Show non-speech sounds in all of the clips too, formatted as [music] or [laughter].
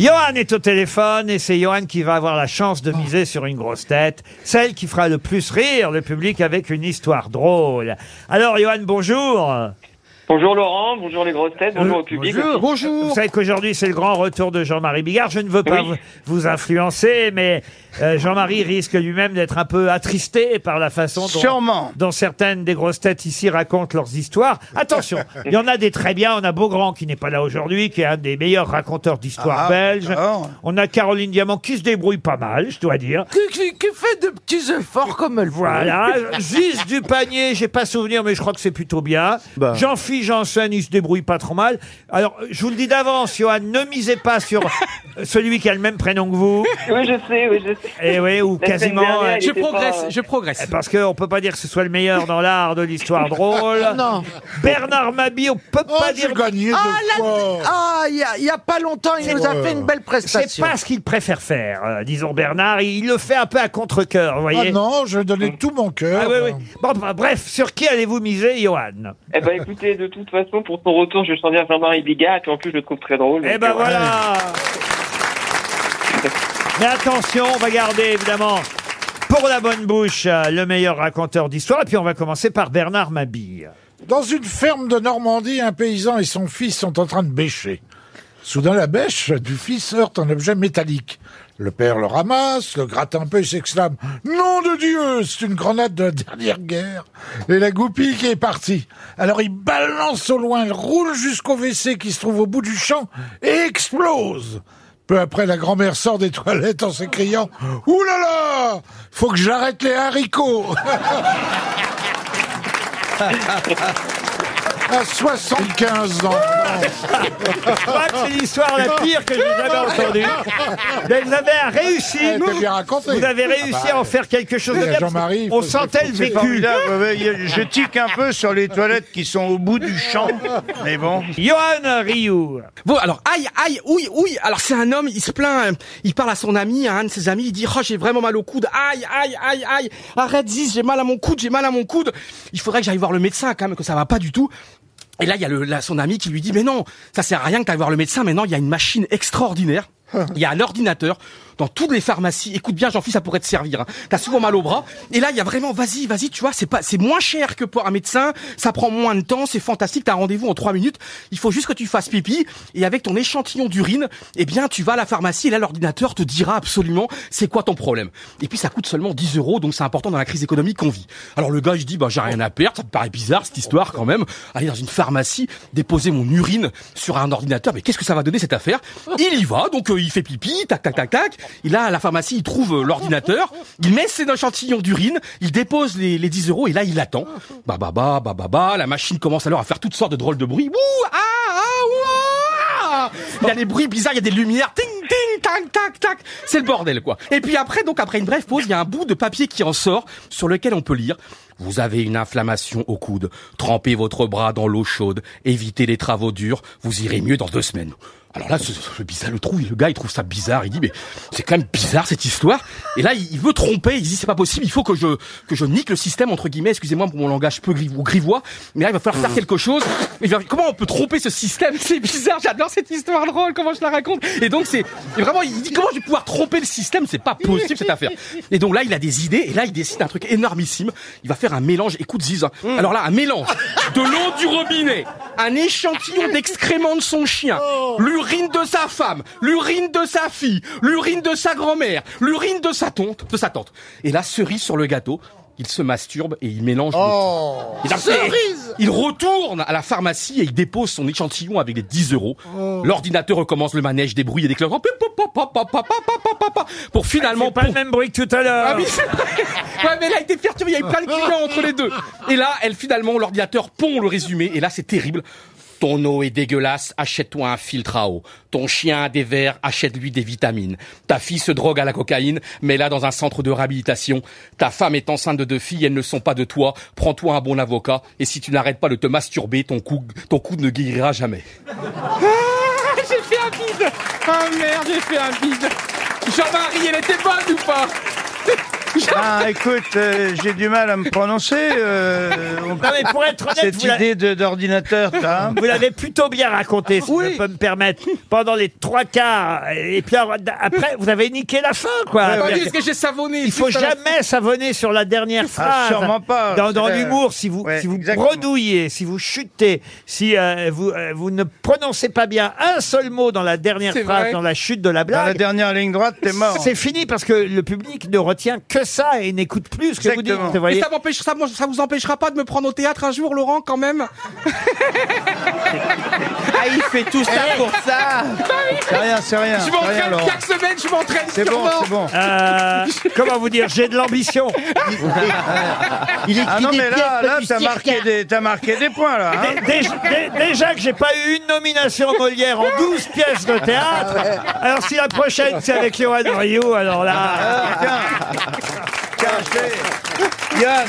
Johan est au téléphone et c'est Johan qui va avoir la chance de miser sur une grosse tête, celle qui fera le plus rire le public avec une histoire drôle. Alors Johan, bonjour. Bonjour Laurent, bonjour les grosses têtes, bonjour Euh, au public. Bonjour. Vous savez qu'aujourd'hui c'est le grand retour de Jean-Marie Bigard. Je ne veux pas Oui. vous, vous influencer, mais euh, Jean-Marie risque lui-même d'être un peu attristé par la façon dont, Sûrement. dont certaines des grosses têtes ici racontent leurs histoires. Attention, [laughs] il y en a des très bien. On a Beaugrand qui n'est pas là aujourd'hui, qui est un des meilleurs raconteurs d'histoire Ah, belge. d'accord. On a Caroline Diamant qui se débrouille pas mal, je dois dire. qui, qui- qui fait de petits efforts comme elle Voilà, [laughs] Gise du panier, j'ai pas souvenir, mais je crois que c'est plutôt bien. Bah. Jean-Philippe Janssen, il se débrouille pas trop mal. Alors, je vous le dis d'avance, Johan, ne misez pas sur celui qui a le même prénom que vous. [laughs] Oui, je sais, oui, je sais. Et oui, ou La semaine quasiment. dernière, euh, il Je était progresse, pas- je progresse. Parce qu'on peut pas dire que ce soit le meilleur dans l'art de l'histoire [laughs] drôle. Non. Bernard Mabi, on peut Oh, pas dire. gagné Ah, là, ah, il y a, il y a pas longtemps, il nous a fait une belle C'est prestation. pas ce qu'il préfère faire, euh, disons Bernard. Il le fait un peu à contre-cœur, vous voyez. Ah non, je vais donner tout mon cœur. Ah oui, oui. Bon, bah, bref, sur qui allez-vous miser, Johan? Eh ben écoutez, de toute façon, pour son retour, je sens bien Jean-Marie Bigard, et puis en plus, je le trouve très drôle. Eh donc, ben euh, voilà [laughs] Mais attention, on va garder évidemment pour la bonne bouche euh, le meilleur raconteur d'histoire. Et puis on va commencer par Bernard Mabille. Dans une ferme de Normandie, un paysan et son fils sont en train de bêcher. Soudain, la bêche du fils heurte un objet métallique. Le père le ramasse, le gratte un peu et s'exclame « Nom de Dieu, c'est une grenade de la dernière guerre !» Et la goupille qui est partie. Alors il balance au loin, il roule jusqu'au WC qui se trouve au bout du champ et explose Peu après, la grand-mère sort des toilettes en s'écriant « Ouh là là Faut que j'arrête les haricots !» [laughs] À 75 ans. Je crois que c'est l'histoire la pire que j'ai jamais entendue. Mais vous avez réussi. Elle était bien racontée. Vous avez réussi Ah bah, à en faire quelque chose de oui, bien. Jean-Marie, il On faut- sentait le c'est vécu. Formidable, ouais, ouais, je tique un peu sur les toilettes qui sont au bout du champ, mais bon. Johan Rioux. Bon, alors, aïe, aïe, oui, oui. Alors, c'est un homme, il se plaint, euh, il parle à son ami, à un de ses amis, il dit, oh, j'ai vraiment mal au coude. Aïe, aïe, aïe, aïe. Arrête, Ziz, j'ai mal à mon coude, j'ai mal à mon coude. Il faudrait que j'aille voir le médecin, quand même, que ça va pas du tout. Et là, il y a le, là, son ami qui lui dit, mais non, ça sert à rien que t'ailles voir le médecin. Maintenant, il y a une machine extraordinaire. Il y a un ordinateur dans toutes les pharmacies. Écoute bien, Jean-Philippe, ça pourrait te servir. hein. T'as souvent mal au bras. Et là, il y a vraiment, vas-y, vas-y, tu vois, c'est pas, c'est moins cher que pour un médecin. Ça prend moins de temps, c'est fantastique. T'as un rendez-vous en trois minutes. Il faut juste que tu fasses pipi. Et avec ton échantillon d'urine, eh bien, tu vas à la pharmacie et là, l'ordinateur te dira absolument c'est quoi ton problème. Et puis, ça coûte seulement 10 euros, donc c'est important dans la crise économique qu'on vit. Alors, le gars, se dit, bah, j'ai rien à perdre. Ça me paraît bizarre, cette histoire, quand même. Aller dans une pharmacie, déposer mon urine sur un ordinateur. Mais qu'est-ce que ça va donner, cette affaire? Il y va, donc, euh, il fait pipi, tac, tac, tac, tac. Il a à la pharmacie, il trouve euh, l'ordinateur. Il met ses échantillons d'urine. Il dépose les, les 10 euros et là, il attend. Bah, bah, bah, bah, bah, bah. La machine commence alors à faire toutes sortes de drôles de bruits. Ouh, ah, ah, ouah ah. Il y a des bruits bizarres, il y a des lumières. Ting, ting, tac, tac, tac. C'est le bordel, quoi. Et puis après, donc, après une brève pause, il y a un bout de papier qui en sort sur lequel on peut lire. Vous avez une inflammation au coude. Trempez votre bras dans l'eau chaude. Évitez les travaux durs. Vous irez mieux dans deux semaines. Alors là, ce, ce bizarre, le trou, le gars, il trouve ça bizarre. Il dit, mais c'est quand même bizarre cette histoire. Et là, il, veut tromper. Il dit, c'est pas possible. Il faut que je que je nique le système entre guillemets. Excusez-moi pour mon langage peu grivois. Mais là, il va falloir faire quelque chose. Et je vais- comment on peut tromper ce système? C'est bizarre. J'adore cette histoire drôle. Comment je la raconte? Et donc c'est vraiment, il dit comment je vais pouvoir tromper le système? C'est pas possible cette affaire. Et donc là, il a des idées. Et là, il décide un truc énormissime. Il va faire un mélange. Écoute, Ziz. hein. Alors là, un mélange de l'eau du robinet, un échantillon d'excréments de son chien, l'urine de sa femme, l'urine de sa fille, l'urine de sa grand-mère, l'urine de sa tante, de sa tante. Et là, cerise sur le gâteau. Il se masturbe et il mélange. le tout. Et après, il retourne à la pharmacie et il dépose son échantillon avec les 10 euros. L'ordinateur recommence le manège des bruits et des claquements. Pour finalement C'est pas le même bruit que tout à l'heure. ah oui, c'est vrai. Ouais, mais là, il était perturbé, il y avait plein de clients entre les deux. Et là, elle, finalement, l'ordinateur pond le résumé, et là, c'est terrible. Ton eau est dégueulasse, achète-toi un filtre à eau. Ton chien a des vers, achète-lui des vitamines. Ta fille se drogue à la cocaïne, mets-la dans un centre de réhabilitation. Ta femme est enceinte de deux filles, elles ne sont pas de toi. Prends-toi un bon avocat, et si tu n'arrêtes pas de te masturber, ton cou, ton cou ne guérira jamais. Ah, j'ai fait un bide Ah merde, j'ai fait un bide Jean-Marie, elle était bonne ou pas? Ah, écoute, euh, j'ai du mal à me prononcer. euh, on- Non, mais pour être honnête, cette vous idée de- d'ordinateur, t'as, hein Vous l'avez plutôt bien raconté, si je peux me permettre, pendant les trois quarts. Et puis alors, après, vous avez niqué la fin, quoi. Pas C'est-à-dire juste que j'ai savonné. Il faut jamais savonner sur la dernière phrase. sûrement pas. Dans, dans l'humour, si vous, ouais, si vous exactement. bredouillez, si vous chutez, si euh, vous, euh, vous ne prononcez pas bien un seul mot dans la dernière C'est phrase, vrai. dans la chute de la Dans la blague, dernière ligne droite, t'es mort. c'est fini parce que le public ne retient que ça et n'écoute plus ce que vous dites. Exactement. Vous Mais voyez ça, m'empêche, ça, moi, ça vous empêchera pas de me prendre au théâtre un jour, Laurent, quand même [laughs] Ah, il fait tout ça pour ça. C'est [laughs] rien, c'est rien. Je c'est rien, m'entraîne Laurent. chaque semaine, je m'entraîne C'est bon, sûrement. c'est bon. [laughs] Euh, comment vous dire J'ai de l'ambition. Il écrit Ah non, des mais là, pièces là, du t'as cirque. marqué des, t'as marqué des points, là. hein. Dé- dé- dé- Déjà que j'ai pas eu une nomination Molière en 12 pièces de théâtre, alors si la prochaine c'est avec Johan Rioux, alors là. Tiens, Yann,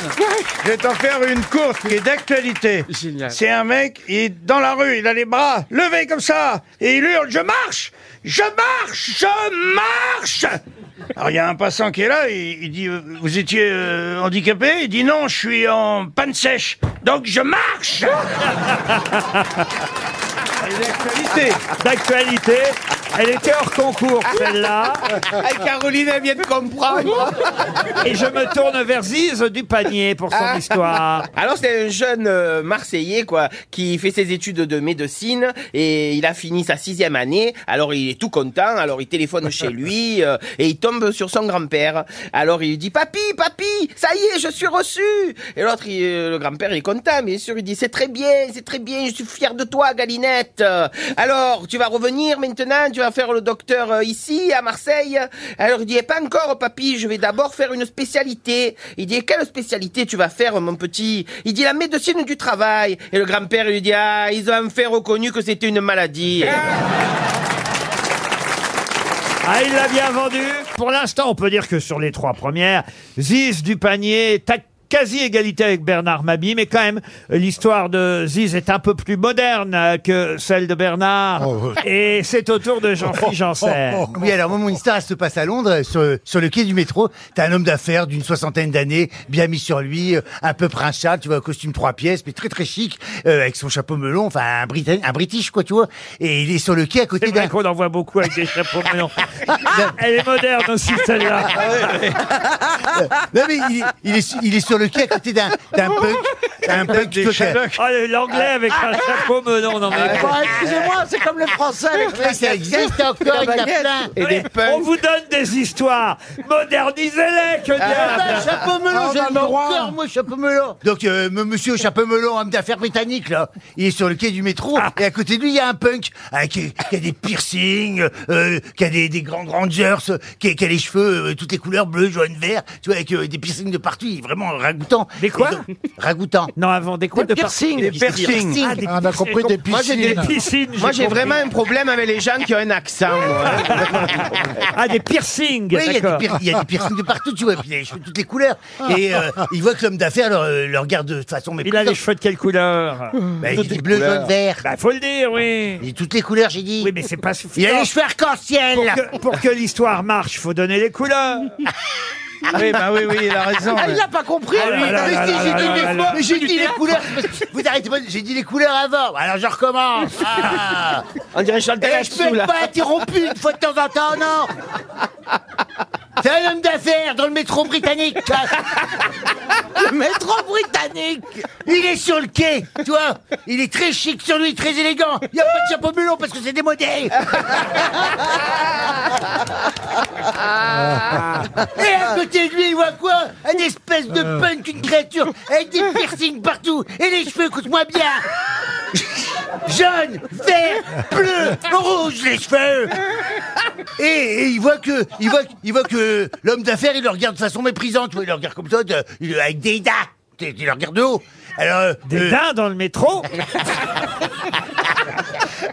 je vais t'en faire une courte qui est d'actualité. Génial. C'est un mec, il est dans la rue, il a les bras levés comme ça, et il hurle, je marche, je marche, je marche. Alors il y a un passant qui est là, il, il dit, euh, vous étiez euh, handicapé? Il dit non, je suis en panne sèche, donc je marche. [laughs] D'actualité, elle était hors concours celle-là, [laughs] Ah, Caroline, elle vient de comprendre. [laughs] et je me tourne vers Ziz du panier pour son histoire. Alors c'est un jeune euh, Marseillais quoi qui fait ses études de médecine et il a fini sa sixième année. Alors il est tout content. Alors il téléphone chez lui [laughs] euh, et il tombe sur son grand-père. Alors il lui dit papy papy ça y est je suis reçu. Et l'autre il- euh, le grand-père il est content bien sûr il dit c'est très bien c'est très bien je suis fier de toi Galinette. Alors tu vas revenir maintenant tu faire le docteur euh, ici à Marseille. Alors il dit Eh, pas encore papy je vais d'abord faire une spécialité. Il dit quelle spécialité tu vas faire mon petit? Il dit la médecine du travail. Et le grand-père lui dit ah ils ont enfin reconnu que c'était une maladie. Ah, il l'a bien vendu. Pour l'instant, on peut dire que sur les trois premières, Ziz du panier est à quasi égalité avec Bernard Mabi, mais quand même, l'histoire de Ziz est un peu plus moderne euh, que celle de Bernard. Oh. Et c'est au tour de Jean-Philippe [laughs] Janssen. Oui, alors moi, mon histoire, elle se passe à Londres, sur, sur le quai du métro. T'as un homme d'affaires d'une soixantaine d'années, bien mis sur lui, euh, un peu prince Charles, tu vois, costume trois pièces, mais très très chic, euh, avec son chapeau melon, enfin un, un British, quoi, tu vois. Et il est sur le quai à côté C'est vrai d'un... qu'on en voit beaucoup avec des chapeaux melons. [laughs] Elle est moderne aussi, celle-là. Non mais il, est- il est, su- il est sur le quai à côté d'un d'un [laughs] punk, un punk Des coquin. Sherlock. Oh, l'anglais avec un chapeau melon, non mais... excusez-moi, c'est comme le français avec Ouais, ça existe encore, il y en a plein. Et des On vous donne des histoires. Modernisez-les, que Ah, diable bah, chapeau melon, Ah, j'ai le le droit. cœur, moi, chapeau melon. Donc, euh, m- monsieur chapeau melon, homme d'affaires britannique, là, il est sur le quai du métro, et à côté de lui, il y a un punk, euh, qui, qui a des piercings, euh, qui a des, des grands rangers, euh, qui, a- qui a les cheveux, euh, toutes les couleurs, bleu, jaune, vert, tu vois, avec euh, des piercings de partout, il est vraiment ragoûtant. Des quoi Et donc- Ragoûtant. Non, avant des quoi de par- piercings. Des piercings. Ah, des On a compris des Moi, j'ai des- piscines. piscines. Moi j'ai vraiment un problème avec les gens qui ont un accent. moi. [laughs] Ah, des piercings. Oui, il y, a des d'accord. pier- il y a des piercings de partout, tu vois, puis il a les cheveux de toutes les couleurs. Et euh, il voit que l'homme d'affaires le, le regarde de façon Il a les cheveux de quelle couleur [laughs] Bah, il dit bleu, jaune, vert. Bah, faut le dire, oui. Il dit toutes les couleurs, j'ai dit. Oui, mais c'est pas Il suffisant. a les cheveux arc-en-ciel. Pour que, pour que l'histoire marche, faut donner les couleurs. [laughs] Oui, bah oui, oui, il a raison. Ah, il n'a pas compris. Ah, Mais là, si, là, j'ai là, dit là, les- là, là. mais j'ai dit les couleurs. parce que Vous arrêtez pas, j'ai dit les couleurs avant. Alors je recommence. [laughs] Ah. On dirait Chantal Et je peux là. pas interrompu une fois de temps en temps, non. C'est un homme d'affaires dans le métro britannique. [laughs] Le métro britannique. Il est sur le quai, tu vois. Il est très chic sur lui, très élégant. Il n'y a pas de chapeau melon parce que c'est démodé. [laughs] Et à côté de lui, il voit quoi Un espèce de punk, une créature, avec des piercings partout. Et les cheveux coûtent moins bien. Jaune, vert, bleu, rouge, les cheveux. Et, et il voit que, il voit, il voit que l'homme d'affaires, il le regarde de façon méprisante. Tu vois, il le regarde comme ça, de- il- avec des dents. Il le regarde de haut. Alors, Des euh, dans le métro. [laughs]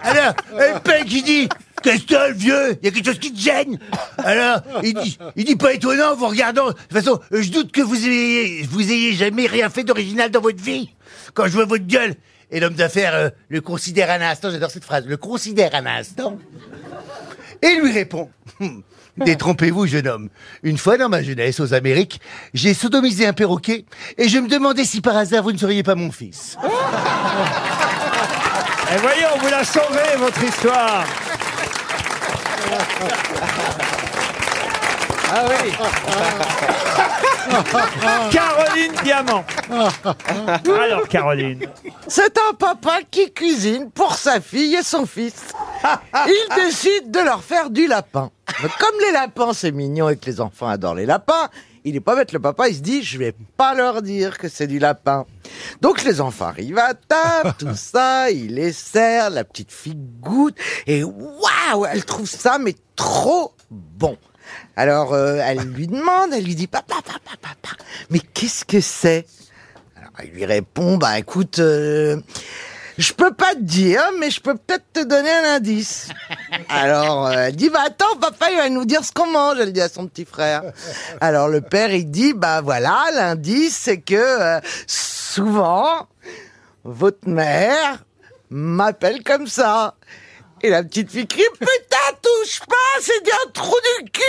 alors, le punk, il dit, qu'est-ce que le vieux Il y a quelque chose qui te gêne Alors, il dit, il dit pas étonnant, vous regardant. De toute façon, je doute que vous ayez, vous ayez jamais rien fait d'original dans votre vie. Quand je vois votre gueule. Et l'homme d'affaires euh, le considère un instant, j'adore cette phrase, le considère un instant. Et lui répond [laughs] Détrompez-vous, jeune homme. Une fois dans ma jeunesse, aux Amériques, j'ai sodomisé un perroquet et je me demandais si par hasard vous ne seriez pas mon fils. Et voyez, on vous l'a sauvé, votre histoire. Ah oui. Caroline Diamant. Alors, Caroline. C'est un papa qui cuisine pour sa fille et son fils. Il décide de leur faire du lapin. Comme les lapins, c'est mignon et que les enfants adorent les lapins, il est pas bête le papa, il se dit, je vais pas leur dire que c'est du lapin. Donc les enfants arrivent à table, [laughs] tout ça, il les sert, la petite fille goûte, et waouh, elle trouve ça mais trop bon. Alors euh, elle lui demande, elle lui dit, papa, papa, papa, mais qu'est-ce que c'est? Alors il lui répond, bah écoute, euh, je peux pas te dire, mais je peux peut-être te donner un indice. Alors, euh, elle dit, bah attends, papa, il va nous dire ce qu'on mange, elle dit à son petit frère. Alors le père, il dit, bah voilà, l'indice, c'est que euh, souvent, votre mère m'appelle comme ça. Et la petite fille crie, putain, touche pas, c'est un trou du cul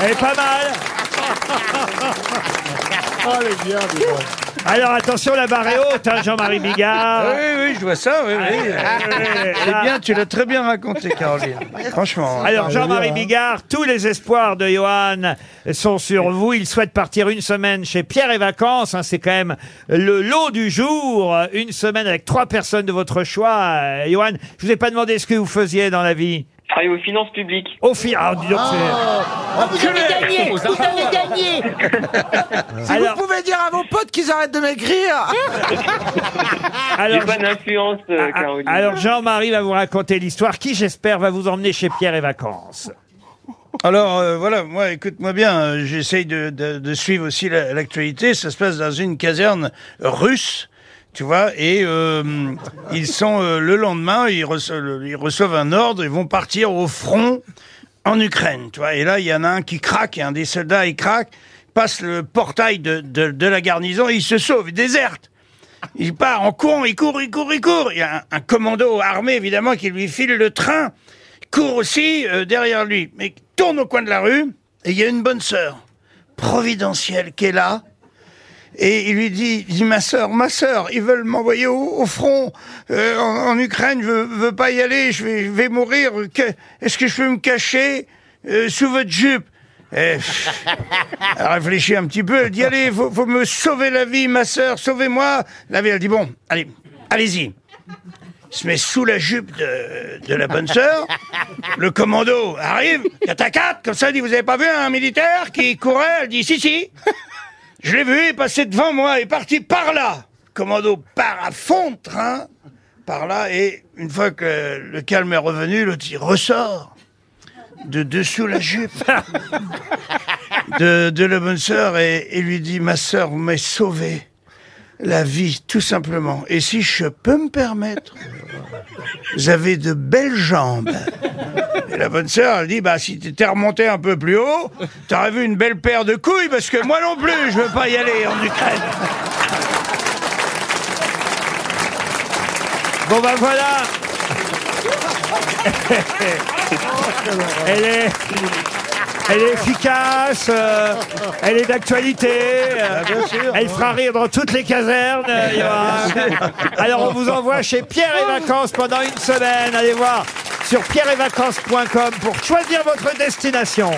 Elle est pas mal. [laughs] Oh, elle est bien, dis. Alors, attention, la barre est haute, hein, Jean-Marie Bigard. Oui, oui, je vois ça, oui, oui. C'est bien, tu l'as très bien raconté, Caroline. Franchement. Alors, Jean-Marie hein. Bigard, tous les espoirs de Johan sont sur vous. Il souhaite partir une semaine chez Pierre et Vacances. hein, c'est quand même le lot du jour. Une semaine avec trois personnes de votre choix. Euh, Johan, je vous ai pas demandé ce que vous faisiez dans la vie. Travaille aux finances publiques. Au fil, ah, dis donc, c'est- Oh, vous avez gagné Vous avez [laughs] gagné Si Alors- vous pouvez dire à vos potes qu'ils arrêtent de m'écrire [laughs] J'ai alors, pas d'influence, euh, ah, Caroline. alors Jean-Marie va vous raconter l'histoire qui, j'espère, va vous emmener chez Pierre et Vacances. Alors euh, voilà, moi écoute-moi bien, euh, j'essaye de, de, de suivre aussi la- l'actualité. Ça se passe dans une caserne russe, tu vois, et euh, ils sont euh, le lendemain, ils reçoivent, un ordre, ils vont partir au front en Ukraine, tu vois. Et là, il y en a un qui craque, et un des soldats, il craque, passe le portail de, la garnison, et il se sauve, il déserte. Il part en courant, il court, il court, il court. Il y a un, commando armé, évidemment, qui lui file le train, court aussi euh, derrière lui, mais tourne au coin de la rue, et il y a une bonne sœur, providentielle, qui est là, et il lui dit, il dit ma sœur, ma sœur, ils veulent m'envoyer au, front euh, en, Ukraine, je veux, pas y aller, je vais, mourir. Est-ce que je peux me cacher euh, sous votre jupe? Pff, elle réfléchit un petit peu, elle dit allez, faut, me sauver la vie, ma sœur, sauvez-moi. La vieille, elle dit bon, allez, allez-y. Il se met sous la jupe de, de la bonne sœur. Le commando arrive, 4 à 4, comme ça, il dit vous avez pas vu un militaire qui courait? Elle dit si si. Je l'ai vu, il est passé devant moi, il est parti par là. Commando part à fond de train, par là, et une fois que le calme est revenu, l'autre il ressort de dessous la jupe [laughs] de, de la bonne sœur et, et lui dit ma sœur, vous m'avez sauvé la vie, tout simplement. Et si je peux me permettre, vous avez de belles jambes. La bonne sœur, elle dit, bah, si t'étais remonté un peu plus haut, t'aurais vu une belle paire de couilles, parce que moi non plus, je veux pas y aller en Ukraine. Bon ben voilà Elle est... Elle est efficace, euh, elle est d'actualité, euh, elle fera rire dans toutes les casernes. euh. [laughs] Alors on vous envoie chez Pierre et Vacances pendant une semaine. Allez voir sur pierreetvacances.com pour choisir votre destination.